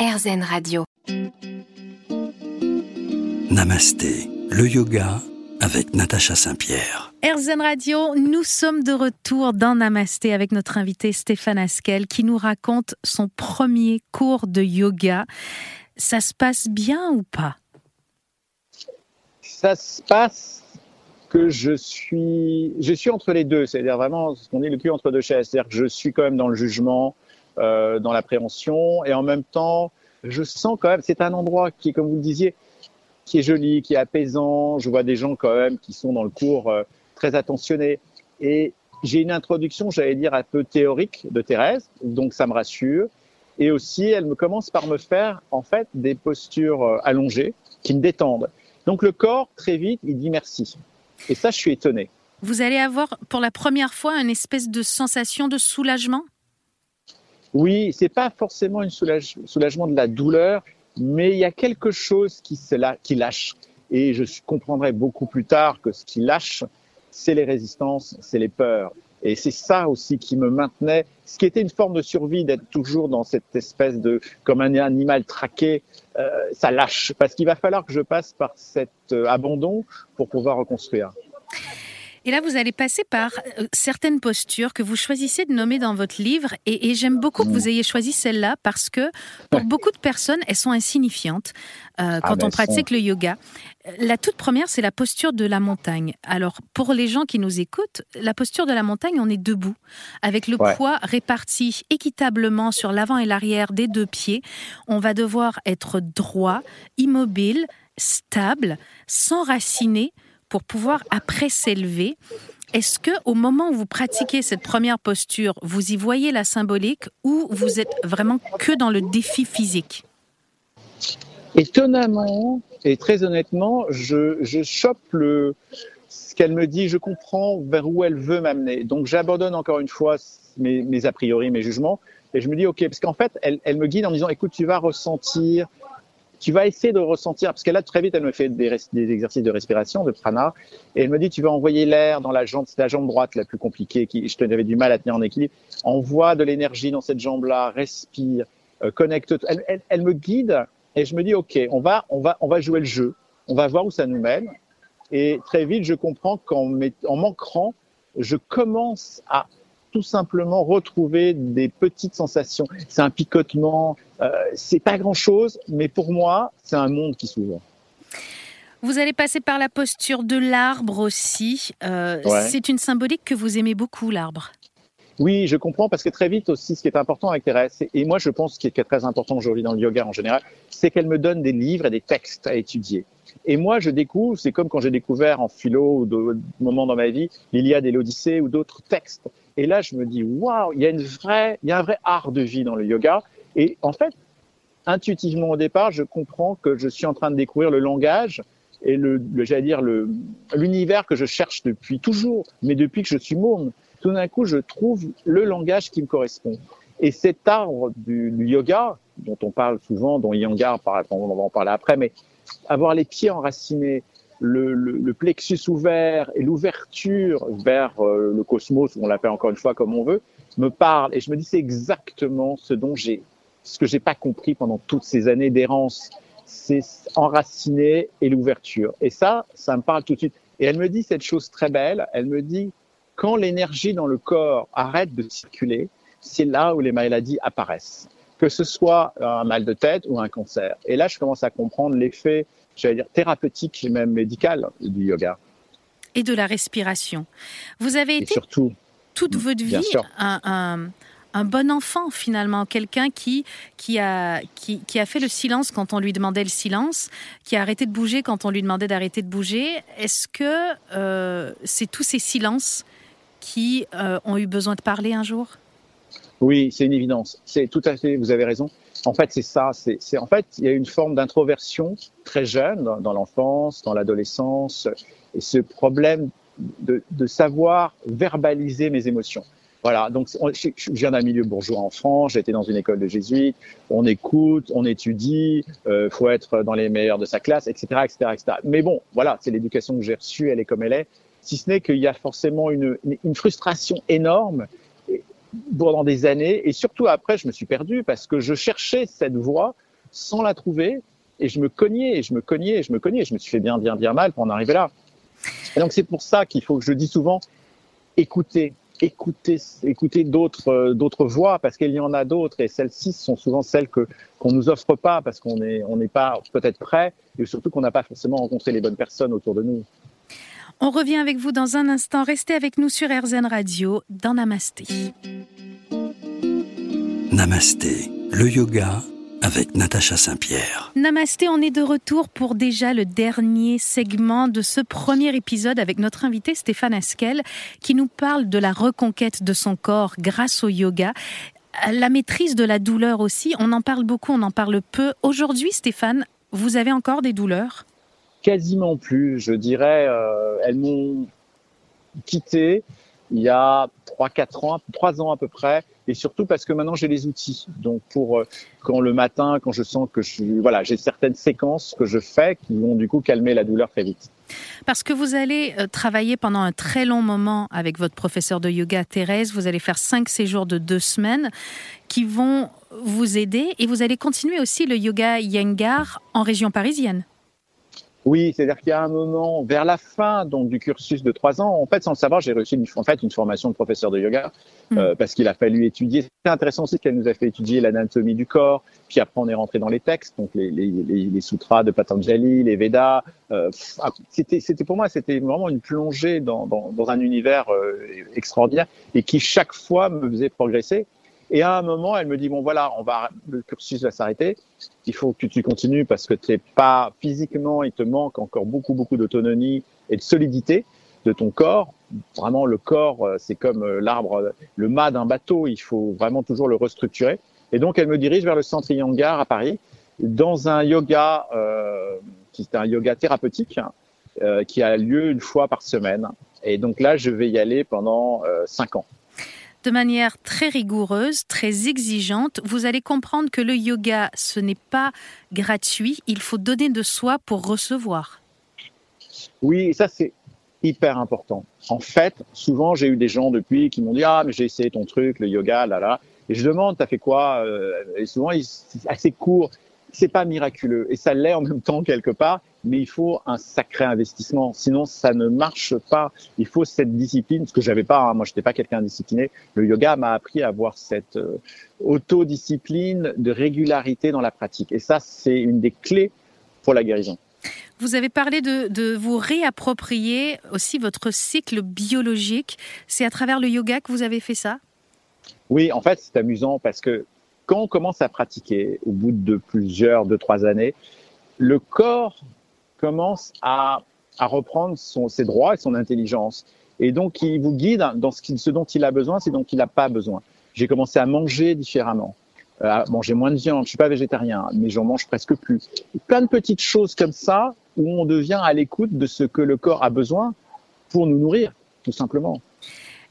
RZN Radio. Namasté, le yoga avec Natacha Saint-Pierre. RZN Radio, nous sommes de retour dans Namasté avec notre invité Stéphane Askel qui nous raconte son premier cours de yoga. Ça se passe bien ou pas? Ça se passe que je suis, je suis entre les deux, c'est-à-dire vraiment ce qu'on dit le cul entre deux chaises, c'est-à-dire que je suis quand même dans le jugement, euh, dans l'appréhension, et en même temps, je sens quand même, c'est un endroit qui comme vous le disiez, qui est joli, qui est apaisant. Je vois des gens quand même qui sont dans le cours euh, très attentionnés. Et j'ai une introduction, j'allais dire, un peu théorique de Thérèse, donc ça me rassure. Et aussi, elle me commence par me faire, en fait, des postures euh, allongées qui me détendent. Donc le corps, très vite, il dit merci. Et ça, je suis étonné. Vous allez avoir pour la première fois une espèce de sensation de soulagement? Oui, c'est pas forcément un soulagement de la douleur, mais il y a quelque chose qui, qui lâche. Et je comprendrai beaucoup plus tard que ce qui lâche, c'est les résistances, c'est les peurs. Et c'est ça aussi qui me maintenait, ce qui était une forme de survie d'être toujours dans cette espèce de, comme un animal traqué, euh, ça lâche. Parce qu'il va falloir que je passe par cet euh, abandon pour pouvoir reconstruire. Et là, vous allez passer par euh, certaines postures que vous choisissez de nommer dans votre livre. Et, j'aime beaucoup que vous ayez choisi celle-là parce que pour beaucoup de personnes, elles sont insignifiantes euh, ah, quand on pratique le yoga. La toute première, c'est la posture de la montagne. Alors, pour les gens qui nous écoutent, la posture de la montagne, on est debout, avec le poids réparti équitablement sur l'avant et l'arrière des deux pieds. On va devoir être droit, immobile, stable, s'enraciner pour pouvoir après s'élever. Est-ce que au moment où vous pratiquez cette première posture, vous y voyez la symbolique ou vous êtes vraiment que dans le défi physique? Étonnamment et très honnêtement, je, je chope le, ce qu'elle me dit, je comprends vers où elle veut m'amener. Donc j'abandonne encore une fois mes, mes, a priori, mes jugements, et je me dis ok, parce qu'en fait, elle, elle me guide en me disant écoute, tu vas ressentir tu vas essayer de ressentir, parce que là, très vite, elle me fait des, exercices de respiration, de prana, et elle me dit, tu vas envoyer l'air dans la jambe, c'est la jambe droite la plus compliquée, qui, je t'avais du mal à tenir en équilibre. Envoie de l'énergie dans cette jambe-là, respire, euh, connecte. Elle, elle, me guide, et je me dis, OK, on va, on va, on va jouer le jeu, on va voir où ça nous mène. Et très vite, je comprends qu'en en m'ancrant, je commence à tout simplement retrouver des petites sensations. C'est un picotement, euh, c'est pas grand chose, mais pour moi, c'est un monde qui s'ouvre. Vous allez passer par la posture de l'arbre aussi. Euh, c'est une symbolique que vous aimez beaucoup, l'arbre. Oui, je comprends parce que très vite aussi, ce qui est important avec Thérèse, et moi je pense ce qui est très important aujourd'hui dans le yoga en général, c'est qu'elle me donne des livres et des textes à étudier. Et moi, je découvre, c'est comme quand j'ai découvert en philo ou d'autres moments dans ma vie l'Iliade et l'Odyssée ou d'autres textes. Et là, je me dis, waouh, il y a une vraie, il y a un vrai art de vie dans le yoga. Et en fait, intuitivement au départ, je comprends que je suis en train de découvrir le langage et le, j'allais dire l'univers que je cherche depuis toujours, mais depuis que je suis môme. Tout d'un coup, je trouve le langage qui me correspond. Et cet arbre du, yoga, dont on parle souvent, dont Iyengar on va en parler après, mais avoir les pieds enracinés, le, plexus ouvert et l'ouverture vers euh, le cosmos, on l'appelle encore une fois comme on veut, me parle. Et je me dis, c'est exactement ce dont j'ai, ce que j'ai pas compris pendant toutes ces années d'errance. C'est enraciner et l'ouverture. Et ça, ça me parle tout de suite. Et elle me dit cette chose très belle. Elle me dit, quand l'énergie dans le corps arrête de circuler, c'est là où les maladies apparaissent. Que ce soit un mal de tête ou un cancer. Et là, je commence à comprendre l'effet j'allais dire, thérapeutique et même médicale du yoga. Et de la respiration. Vous avez été surtout, toute votre vie un, un, bon enfant finalement, quelqu'un qui, qui, a, qui, qui, a fait le silence quand on lui demandait le silence, qui a arrêté de bouger quand on lui demandait d'arrêter de bouger. Est-ce que euh, c'est tous ces silences qui euh, ont eu besoin de parler un jour? Oui, c'est une évidence. C'est tout à fait, vous avez raison. En fait, c'est ça. C'est en fait, il y a une forme d'introversion très jeune dans, l'enfance, dans l'adolescence, et ce problème de, savoir verbaliser mes émotions. Voilà. Donc, je, viens d'un milieu bourgeois en France. J'étais dans une école de jésuites. On écoute, on étudie. Euh, faut être dans les meilleurs de sa classe, etc., etc., etc. Mais bon, voilà, c'est l'éducation que j'ai reçue. Elle est comme elle est. Si ce n'est qu'il y a forcément une, frustration énorme pendant des années. Et surtout après, je me suis perdu parce que je cherchais cette voie sans la trouver. Et je me cognais, et je me cognais, et je me cognais. Je me suis fait bien, bien, bien mal pour en arriver là. Et donc c'est pour ça qu'il faut que je dis souvent, écoutez, écoutez, écoutez d'autres, euh, d'autres voix parce qu'il y en a d'autres et celles-ci sont souvent celles que qu'on nous offre pas parce qu'on est, on n'est pas peut-être prêt et surtout qu'on n'a pas forcément rencontré les bonnes personnes autour de nous. On revient avec vous dans un instant. Restez avec nous sur RZN Radio dans Namasté. Namasté, le yoga avec Natacha Saint-Pierre. Namasté, on est de retour pour déjà le dernier segment de ce premier épisode avec notre invité Stéphane Askel qui nous parle de la reconquête de son corps grâce au yoga. La maîtrise de la douleur aussi, on en parle beaucoup, on en parle peu. Aujourd'hui, Stéphane, vous avez encore des douleurs? Quasiment plus, je dirais. Euh, elles m'ont quitté il y a 3-4 ans, 3 ans à peu près, et surtout parce que maintenant j'ai les outils. Donc pour euh, quand le matin, quand je sens que je voilà, j'ai certaines séquences que je fais qui vont du coup calmer la douleur très vite. Parce que vous allez euh, travailler pendant un très long moment avec votre professeur de yoga Thérèse, vous allez faire cinq séjours de deux semaines qui vont vous aider et vous allez continuer aussi le yoga Yengar en région parisienne. Oui, c'est-à-dire qu'il y a un moment, vers la fin donc du cursus de trois ans, en fait, sans le savoir, j'ai réussi une, en fait une formation de professeur de yoga mm. euh, parce qu'il a fallu étudier. C'est intéressant aussi qu'elle nous a fait étudier l'anatomie du corps, puis après on est rentré dans les textes, donc les, les, les, les sutras de Patanjali, les Védas. Euh, ah, c'était, c'était pour moi, c'était vraiment une plongée dans, dans, dans un univers euh, extraordinaire et qui chaque fois me faisait progresser. Et à un moment, elle me dit bon voilà, on va le cursus va s'arrêter. Il faut que tu continues parce que t'es pas physiquement, il te manque encore beaucoup beaucoup d'autonomie et de solidité de ton corps. Vraiment, le corps, euh, c'est comme euh, l'arbre, le mât d'un bateau. Il faut vraiment toujours le restructurer. Et donc, elle me dirige vers le centre Yangar à Paris, dans un yoga euh, qui est un yoga thérapeutique euh, qui a lieu une fois par semaine. Et donc là, je vais y aller pendant euh, cinq ans de manière très rigoureuse, très exigeante. Vous allez comprendre que le yoga, ce n'est pas gratuit. Il faut donner de soi pour recevoir. Oui, ça c'est hyper important. En fait, souvent j'ai eu des gens depuis qui m'ont dit ah mais j'ai essayé ton truc, le yoga, là là. Et je demande t'as fait quoi euh, Et souvent c'est assez court c'est pas miraculeux et ça l'est en même temps quelque part, mais il faut un sacré investissement. Sinon, ça ne marche pas. Il faut cette discipline, ce que j'avais pas. Hein. Moi, j'étais pas quelqu'un discipliné. Le yoga m'a appris à avoir cette euh, autodiscipline de régularité dans la pratique. Et ça, c'est une des clés pour la guérison. Vous avez parlé de, de, vous réapproprier aussi votre cycle biologique. C'est à travers le yoga que vous avez fait ça? Oui, en fait, c'est amusant parce que quand on commence à pratiquer, au bout de plusieurs, deux, trois années, le corps commence à, reprendre ses droits et son intelligence. Et donc, il vous guide dans ce, dont il a besoin, c'est dont il n'a pas besoin. J'ai commencé à manger différemment, euh, à manger moins de viande. Je suis pas végétarien, mais j'en mange presque plus. Plein de petites choses comme ça où on devient à l'écoute de ce que le corps a besoin pour nous nourrir, tout simplement.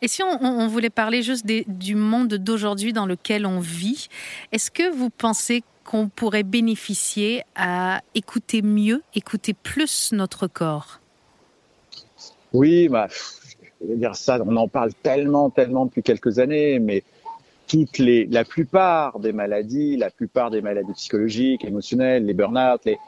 Et si on, voulait parler juste du monde d'aujourd'hui dans lequel on vit, est-ce que vous pensez qu'on pourrait bénéficier à écouter mieux, écouter plus notre corps? Oui, bah, dire ça, on en parle tellement, tellement depuis quelques années, mais toutes les, la plupart des maladies, la plupart des maladies psychologiques, émotionnelles, les burn-out, les,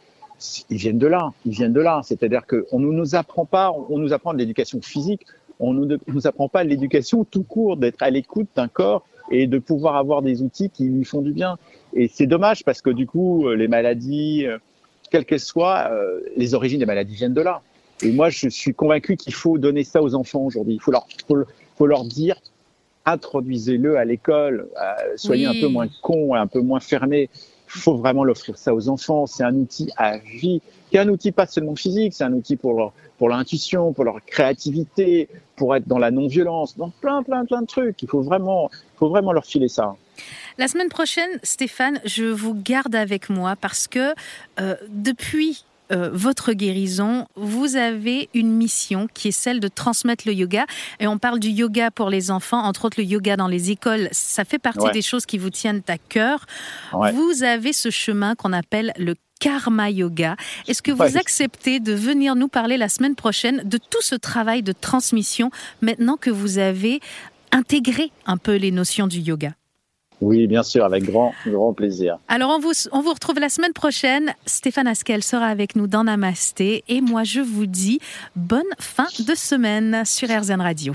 ils viennent de là, ils viennent de là. C'est-à-dire qu'on ne nous apprend pas, on nous apprend de l'éducation physique, on ne nous apprend pas l'éducation tout court, d'être à l'écoute d'un corps et de pouvoir avoir des outils qui lui font du bien. Et c'est dommage parce que du coup, euh, les maladies, euh, quelles qu'elles soient, euh, les origines des maladies viennent de là. Et moi, je suis convaincu qu'il faut donner ça aux enfants aujourd'hui. Il faut leur, faut, leur dire, introduisez-le à l'école, soyez un peu moins con, un peu moins fermé. Il faut vraiment l'offrir ça aux enfants. C'est un outil à vie qui est un outil pas seulement physique, c'est un outil pour leur, pour l'intuition, pour leur créativité, pour être dans la non-violence, dans plein, plein, plein de trucs. Il faut vraiment, faut vraiment leur filer ça. La semaine prochaine, Stéphane, je vous garde avec moi parce que euh, depuis euh, votre guérison, vous avez une mission qui est celle de transmettre le yoga. Et on parle du yoga pour les enfants, entre autres le yoga dans les écoles. Ça fait partie des choses qui vous tiennent à cœur. Vous avez ce chemin qu'on appelle le Karma Yoga. Est-ce que vous acceptez de venir nous parler la semaine prochaine de tout ce travail de transmission maintenant que vous avez intégré un peu les notions du yoga? Oui, bien sûr, avec grand, grand plaisir. Alors, on vous, on vous retrouve la semaine prochaine. Stéphane Askel sera avec nous dans Namasté. Et moi, je vous dis bonne fin de semaine sur RZN Radio.